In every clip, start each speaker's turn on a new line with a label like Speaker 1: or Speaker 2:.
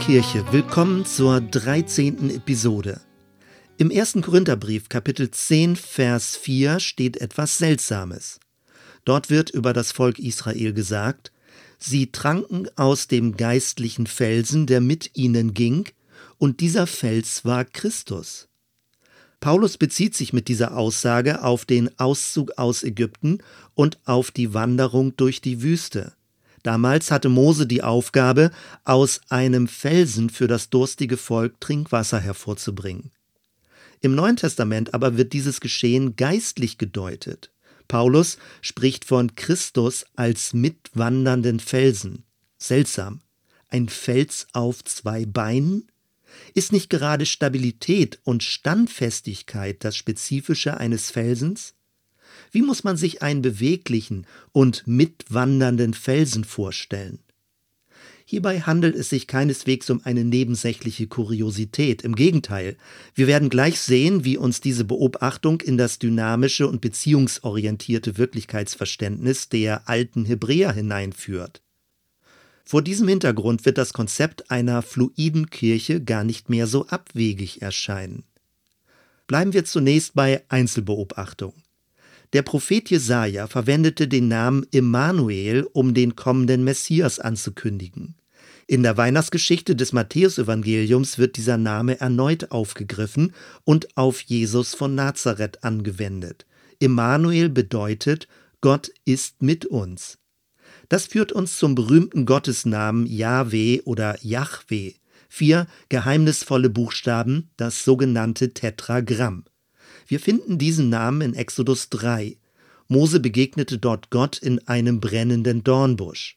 Speaker 1: Kirche, willkommen zur 13. Episode. Im 1. Korintherbrief, Kapitel 10, Vers 4 steht etwas Seltsames. Dort wird über das Volk Israel gesagt, sie tranken aus dem geistlichen Felsen, der mit ihnen ging, und dieser Fels war Christus. Paulus bezieht sich mit dieser Aussage auf den Auszug aus Ägypten und auf die Wanderung durch die Wüste. Damals hatte Mose die Aufgabe, aus einem Felsen für das durstige Volk Trinkwasser hervorzubringen. Im Neuen Testament aber wird dieses Geschehen geistlich gedeutet. Paulus spricht von Christus als mitwandernden Felsen. Seltsam. Ein Fels auf zwei Beinen? Ist nicht gerade Stabilität und Standfestigkeit das Spezifische eines Felsens? Wie muss man sich einen beweglichen und mitwandernden Felsen vorstellen? Hierbei handelt es sich keineswegs um eine nebensächliche Kuriosität. Im Gegenteil, wir werden gleich sehen, wie uns diese Beobachtung in das dynamische und beziehungsorientierte Wirklichkeitsverständnis der alten Hebräer hineinführt. Vor diesem Hintergrund wird das Konzept einer fluiden Kirche gar nicht mehr so abwegig erscheinen. Bleiben wir zunächst bei Einzelbeobachtung. Der Prophet Jesaja verwendete den Namen Immanuel, um den kommenden Messias anzukündigen. In der Weihnachtsgeschichte des Matthäusevangeliums wird dieser Name erneut aufgegriffen und auf Jesus von Nazareth angewendet. Immanuel bedeutet Gott ist mit uns. Das führt uns zum berühmten Gottesnamen Yahweh oder Yahweh. Vier geheimnisvolle Buchstaben, das sogenannte Tetragramm. Wir finden diesen Namen in Exodus 3. Mose begegnete dort Gott in einem brennenden Dornbusch.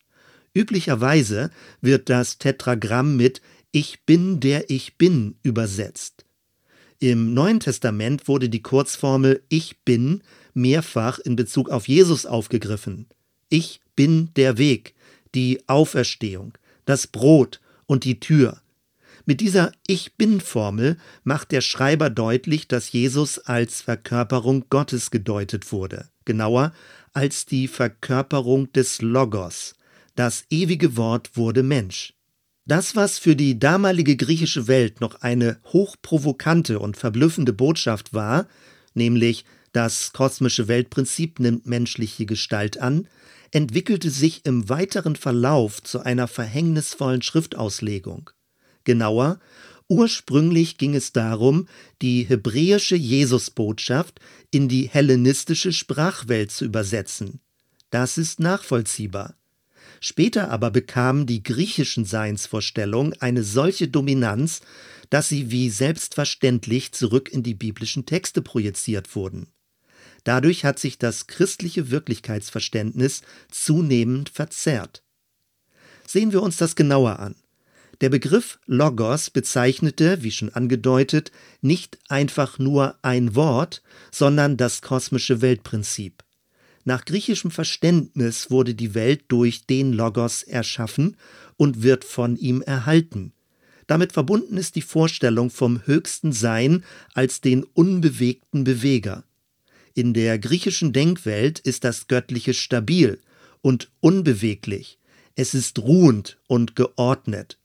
Speaker 1: Üblicherweise wird das Tetragramm mit Ich bin der ich bin übersetzt. Im Neuen Testament wurde die Kurzformel Ich bin mehrfach in Bezug auf Jesus aufgegriffen. Ich bin der Weg, die Auferstehung, das Brot und die Tür. Mit dieser Ich bin Formel macht der Schreiber deutlich, dass Jesus als Verkörperung Gottes gedeutet wurde, genauer als die Verkörperung des Logos. Das ewige Wort wurde Mensch. Das, was für die damalige griechische Welt noch eine hochprovokante und verblüffende Botschaft war, nämlich das kosmische Weltprinzip nimmt menschliche Gestalt an, entwickelte sich im weiteren Verlauf zu einer verhängnisvollen Schriftauslegung. Genauer, ursprünglich ging es darum, die hebräische Jesusbotschaft in die hellenistische Sprachwelt zu übersetzen. Das ist nachvollziehbar. Später aber bekamen die griechischen Seinsvorstellungen eine solche Dominanz, dass sie wie selbstverständlich zurück in die biblischen Texte projiziert wurden. Dadurch hat sich das christliche Wirklichkeitsverständnis zunehmend verzerrt. Sehen wir uns das genauer an. Der Begriff Logos bezeichnete, wie schon angedeutet, nicht einfach nur ein Wort, sondern das kosmische Weltprinzip. Nach griechischem Verständnis wurde die Welt durch den Logos erschaffen und wird von ihm erhalten. Damit verbunden ist die Vorstellung vom höchsten Sein als den unbewegten Beweger. In der griechischen Denkwelt ist das Göttliche stabil und unbeweglich. Es ist ruhend und geordnet.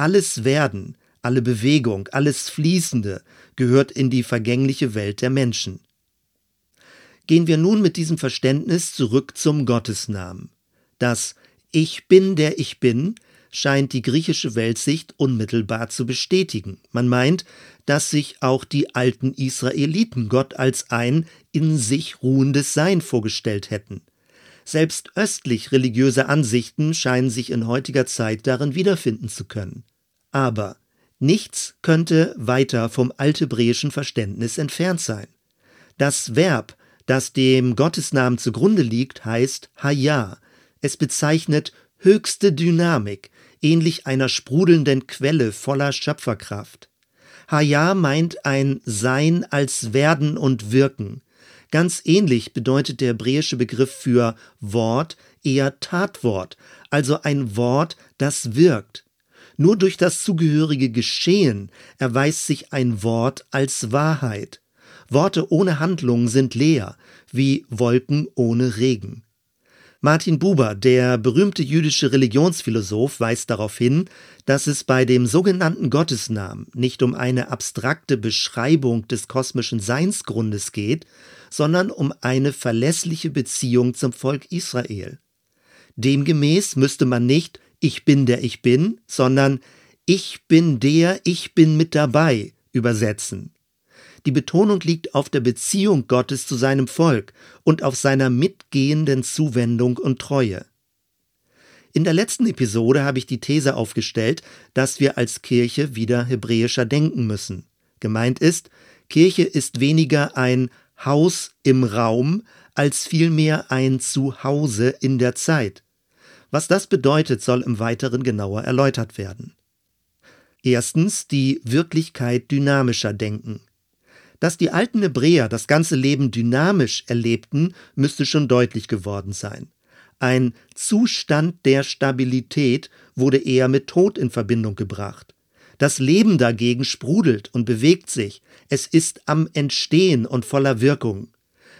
Speaker 1: Alles Werden, alle Bewegung, alles Fließende gehört in die vergängliche Welt der Menschen. Gehen wir nun mit diesem Verständnis zurück zum Gottesnamen. Das Ich bin, der ich bin scheint die griechische Weltsicht unmittelbar zu bestätigen. Man meint, dass sich auch die alten Israeliten Gott als ein in sich ruhendes Sein vorgestellt hätten. Selbst östlich religiöse Ansichten scheinen sich in heutiger Zeit darin wiederfinden zu können. Aber nichts könnte weiter vom althebräischen Verständnis entfernt sein. Das Verb, das dem Gottesnamen zugrunde liegt, heißt Haya. Es bezeichnet höchste Dynamik, ähnlich einer sprudelnden Quelle voller Schöpferkraft. Haya meint ein Sein als Werden und Wirken. Ganz ähnlich bedeutet der hebräische Begriff für Wort eher Tatwort, also ein Wort, das wirkt. Nur durch das zugehörige Geschehen erweist sich ein Wort als Wahrheit. Worte ohne Handlung sind leer, wie Wolken ohne Regen. Martin Buber, der berühmte jüdische Religionsphilosoph, weist darauf hin, dass es bei dem sogenannten Gottesnamen nicht um eine abstrakte Beschreibung des kosmischen Seinsgrundes geht, sondern um eine verlässliche Beziehung zum Volk Israel. Demgemäß müsste man nicht Ich bin der Ich bin, sondern Ich bin der Ich bin mit dabei übersetzen. Die Betonung liegt auf der Beziehung Gottes zu seinem Volk und auf seiner mitgehenden Zuwendung und Treue. In der letzten Episode habe ich die These aufgestellt, dass wir als Kirche wieder hebräischer denken müssen. Gemeint ist, Kirche ist weniger ein Haus im Raum als vielmehr ein Zuhause in der Zeit. Was das bedeutet, soll im Weiteren genauer erläutert werden. Erstens die Wirklichkeit dynamischer denken. Dass die alten Hebräer das ganze Leben dynamisch erlebten, müsste schon deutlich geworden sein. Ein Zustand der Stabilität wurde eher mit Tod in Verbindung gebracht. Das Leben dagegen sprudelt und bewegt sich, es ist am Entstehen und voller Wirkung.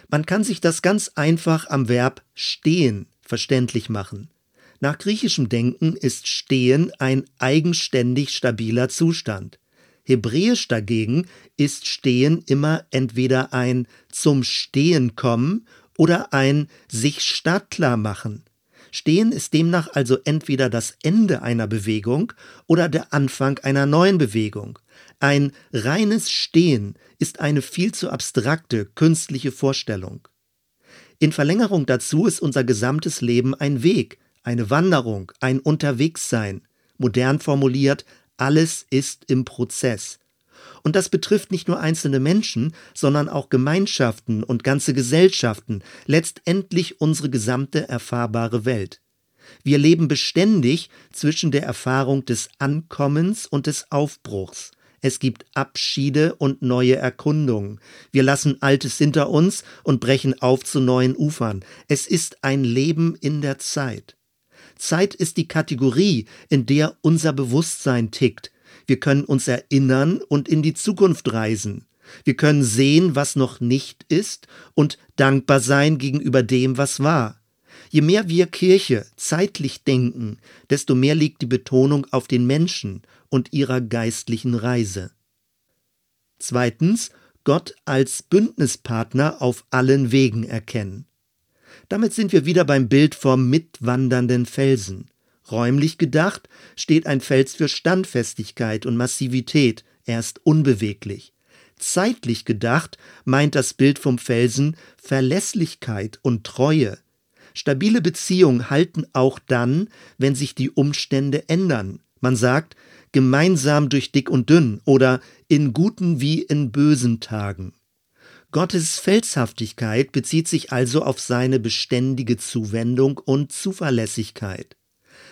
Speaker 1: Man kann sich das ganz einfach am Verb stehen verständlich machen. Nach griechischem Denken ist Stehen ein eigenständig stabiler Zustand. Hebräisch dagegen ist Stehen immer entweder ein zum Stehen kommen oder ein sich startklar machen. Stehen ist demnach also entweder das Ende einer Bewegung oder der Anfang einer neuen Bewegung. Ein reines Stehen ist eine viel zu abstrakte, künstliche Vorstellung. In Verlängerung dazu ist unser gesamtes Leben ein Weg, eine Wanderung, ein Unterwegssein. Modern formuliert, alles ist im Prozess. Und das betrifft nicht nur einzelne Menschen, sondern auch Gemeinschaften und ganze Gesellschaften, letztendlich unsere gesamte erfahrbare Welt. Wir leben beständig zwischen der Erfahrung des Ankommens und des Aufbruchs. Es gibt Abschiede und neue Erkundungen. Wir lassen Altes hinter uns und brechen auf zu neuen Ufern. Es ist ein Leben in der Zeit. Zeit ist die Kategorie, in der unser Bewusstsein tickt. Wir können uns erinnern und in die Zukunft reisen. Wir können sehen, was noch nicht ist und dankbar sein gegenüber dem, was war. Je mehr wir Kirche zeitlich denken, desto mehr liegt die Betonung auf den Menschen und ihrer geistlichen Reise. Zweitens, Gott als Bündnispartner auf allen Wegen erkennen. Damit sind wir wieder beim Bild vom mitwandernden Felsen. Räumlich gedacht steht ein Fels für Standfestigkeit und Massivität, er ist unbeweglich. Zeitlich gedacht meint das Bild vom Felsen Verlässlichkeit und Treue. Stabile Beziehungen halten auch dann, wenn sich die Umstände ändern. Man sagt, gemeinsam durch dick und dünn oder in guten wie in bösen Tagen. Gottes Felshaftigkeit bezieht sich also auf seine beständige Zuwendung und Zuverlässigkeit.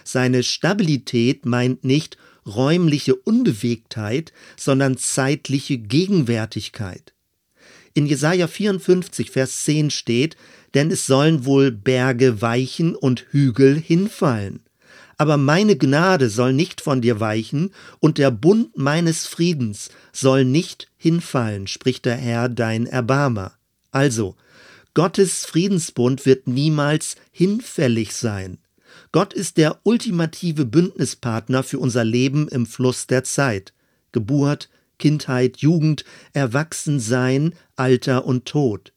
Speaker 1: Seine Stabilität meint nicht räumliche Unbewegtheit, sondern zeitliche Gegenwärtigkeit. In Jesaja 54, Vers 10 steht, denn es sollen wohl Berge weichen und Hügel hinfallen aber meine Gnade soll nicht von dir weichen, und der Bund meines Friedens soll nicht hinfallen, spricht der Herr dein Erbarmer. Also, Gottes Friedensbund wird niemals hinfällig sein. Gott ist der ultimative Bündnispartner für unser Leben im Fluss der Zeit. Geburt, Kindheit, Jugend, Erwachsensein, Alter und Tod.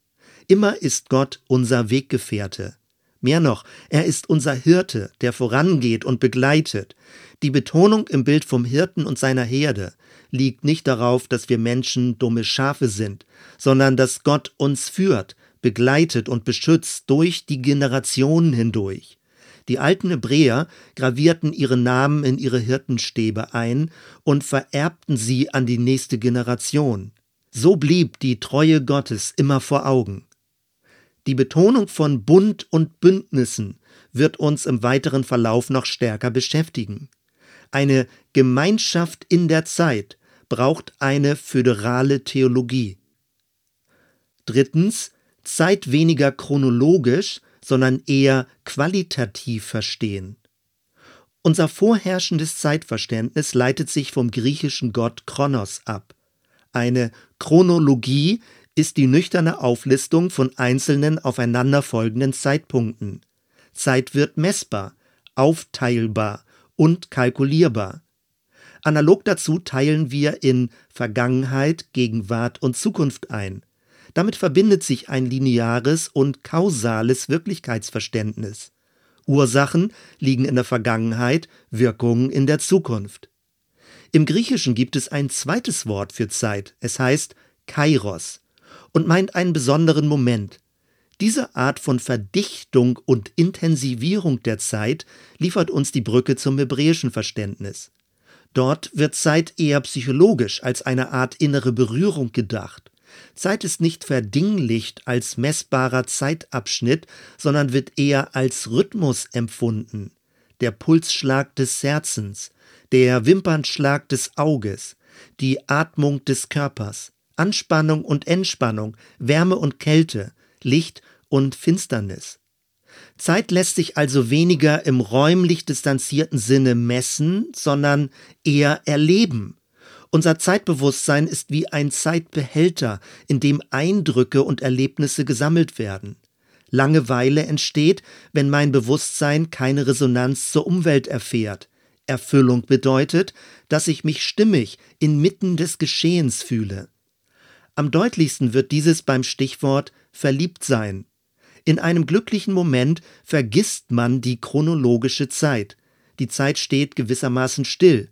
Speaker 1: Immer ist Gott unser Weggefährte. Mehr noch, er ist unser Hirte, der vorangeht und begleitet. Die Betonung im Bild vom Hirten und seiner Herde liegt nicht darauf, dass wir Menschen dumme Schafe sind, sondern dass Gott uns führt, begleitet und beschützt durch die Generationen hindurch. Die alten Hebräer gravierten ihre Namen in ihre Hirtenstäbe ein und vererbten sie an die nächste Generation. So blieb die Treue Gottes immer vor Augen. Die Betonung von Bund und Bündnissen wird uns im weiteren Verlauf noch stärker beschäftigen. Eine Gemeinschaft in der Zeit braucht eine föderale Theologie. Drittens, Zeit weniger chronologisch, sondern eher qualitativ verstehen. Unser vorherrschendes Zeitverständnis leitet sich vom griechischen Gott Kronos ab. Eine Chronologie ist die nüchterne Auflistung von einzelnen aufeinanderfolgenden Zeitpunkten. Zeit wird messbar, aufteilbar und kalkulierbar. Analog dazu teilen wir in Vergangenheit, Gegenwart und Zukunft ein. Damit verbindet sich ein lineares und kausales Wirklichkeitsverständnis. Ursachen liegen in der Vergangenheit, Wirkungen in der Zukunft. Im Griechischen gibt es ein zweites Wort für Zeit. Es heißt Kairos und meint einen besonderen Moment. Diese Art von Verdichtung und Intensivierung der Zeit liefert uns die Brücke zum hebräischen Verständnis. Dort wird Zeit eher psychologisch als eine Art innere Berührung gedacht. Zeit ist nicht verdinglicht als messbarer Zeitabschnitt, sondern wird eher als Rhythmus empfunden. Der Pulsschlag des Herzens, der Wimpernschlag des Auges, die Atmung des Körpers, Anspannung und Entspannung, Wärme und Kälte, Licht und Finsternis. Zeit lässt sich also weniger im räumlich distanzierten Sinne messen, sondern eher erleben. Unser Zeitbewusstsein ist wie ein Zeitbehälter, in dem Eindrücke und Erlebnisse gesammelt werden. Langeweile entsteht, wenn mein Bewusstsein keine Resonanz zur Umwelt erfährt. Erfüllung bedeutet, dass ich mich stimmig inmitten des Geschehens fühle. Am deutlichsten wird dieses beim Stichwort verliebt sein. In einem glücklichen Moment vergisst man die chronologische Zeit. Die Zeit steht gewissermaßen still.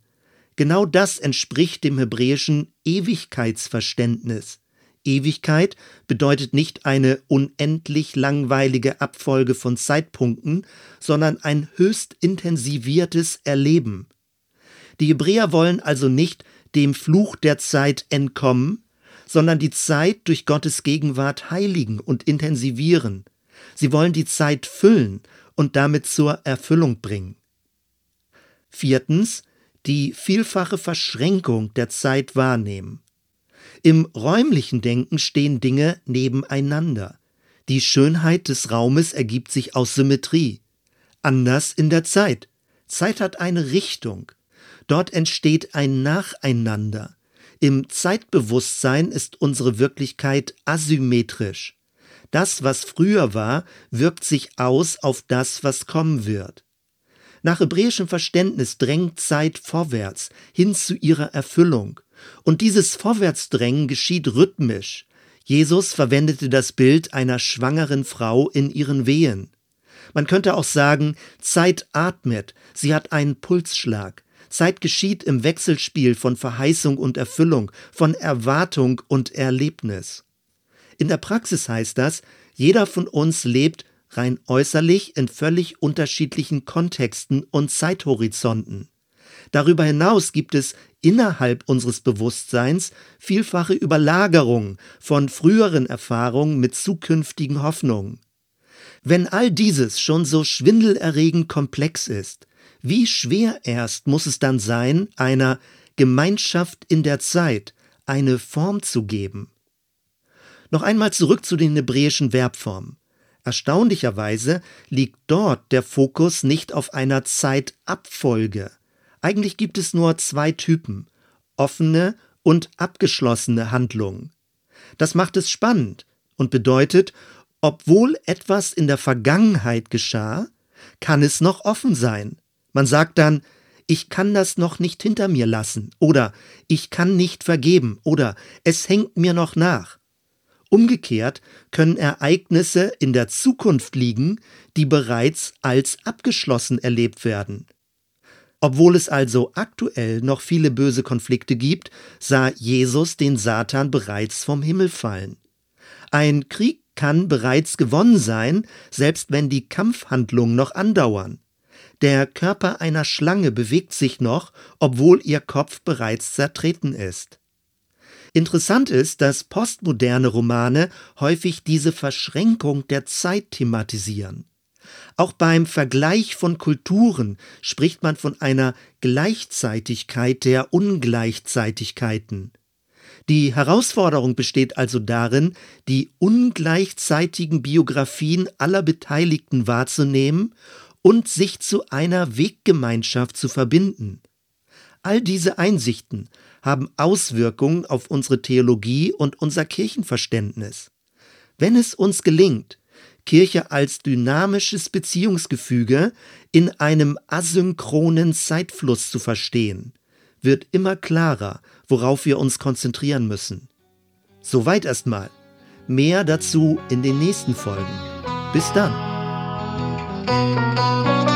Speaker 1: Genau das entspricht dem hebräischen Ewigkeitsverständnis. Ewigkeit bedeutet nicht eine unendlich langweilige Abfolge von Zeitpunkten, sondern ein höchst intensiviertes Erleben. Die Hebräer wollen also nicht dem Fluch der Zeit entkommen, sondern die Zeit durch Gottes Gegenwart heiligen und intensivieren. Sie wollen die Zeit füllen und damit zur Erfüllung bringen. Viertens, die vielfache Verschränkung der Zeit wahrnehmen. Im räumlichen Denken stehen Dinge nebeneinander. Die Schönheit des Raumes ergibt sich aus Symmetrie. Anders in der Zeit. Zeit hat eine Richtung. Dort entsteht ein Nacheinander. Im Zeitbewusstsein ist unsere Wirklichkeit asymmetrisch. Das, was früher war, wirkt sich aus auf das, was kommen wird. Nach hebräischem Verständnis drängt Zeit vorwärts, hin zu ihrer Erfüllung. Und dieses Vorwärtsdrängen geschieht rhythmisch. Jesus verwendete das Bild einer schwangeren Frau in ihren Wehen. Man könnte auch sagen, Zeit atmet, sie hat einen Pulsschlag. Zeit geschieht im Wechselspiel von Verheißung und Erfüllung, von Erwartung und Erlebnis. In der Praxis heißt das, jeder von uns lebt rein äußerlich in völlig unterschiedlichen Kontexten und Zeithorizonten. Darüber hinaus gibt es innerhalb unseres Bewusstseins vielfache Überlagerungen von früheren Erfahrungen mit zukünftigen Hoffnungen. Wenn all dieses schon so schwindelerregend komplex ist, wie schwer erst muss es dann sein, einer Gemeinschaft in der Zeit eine Form zu geben? Noch einmal zurück zu den hebräischen Verbformen. Erstaunlicherweise liegt dort der Fokus nicht auf einer Zeitabfolge. Eigentlich gibt es nur zwei Typen, offene und abgeschlossene Handlungen. Das macht es spannend und bedeutet, obwohl etwas in der Vergangenheit geschah, kann es noch offen sein. Man sagt dann, ich kann das noch nicht hinter mir lassen oder ich kann nicht vergeben oder es hängt mir noch nach. Umgekehrt können Ereignisse in der Zukunft liegen, die bereits als abgeschlossen erlebt werden. Obwohl es also aktuell noch viele böse Konflikte gibt, sah Jesus den Satan bereits vom Himmel fallen. Ein Krieg kann bereits gewonnen sein, selbst wenn die Kampfhandlungen noch andauern. Der Körper einer Schlange bewegt sich noch, obwohl ihr Kopf bereits zertreten ist. Interessant ist, dass postmoderne Romane häufig diese Verschränkung der Zeit thematisieren. Auch beim Vergleich von Kulturen spricht man von einer Gleichzeitigkeit der Ungleichzeitigkeiten. Die Herausforderung besteht also darin, die ungleichzeitigen Biografien aller Beteiligten wahrzunehmen und sich zu einer Weggemeinschaft zu verbinden. All diese Einsichten haben Auswirkungen auf unsere Theologie und unser Kirchenverständnis. Wenn es uns gelingt, Kirche als dynamisches Beziehungsgefüge in einem asynchronen Zeitfluss zu verstehen, wird immer klarer, worauf wir uns konzentrieren müssen. Soweit erstmal. Mehr dazu in den nächsten Folgen. Bis dann. Música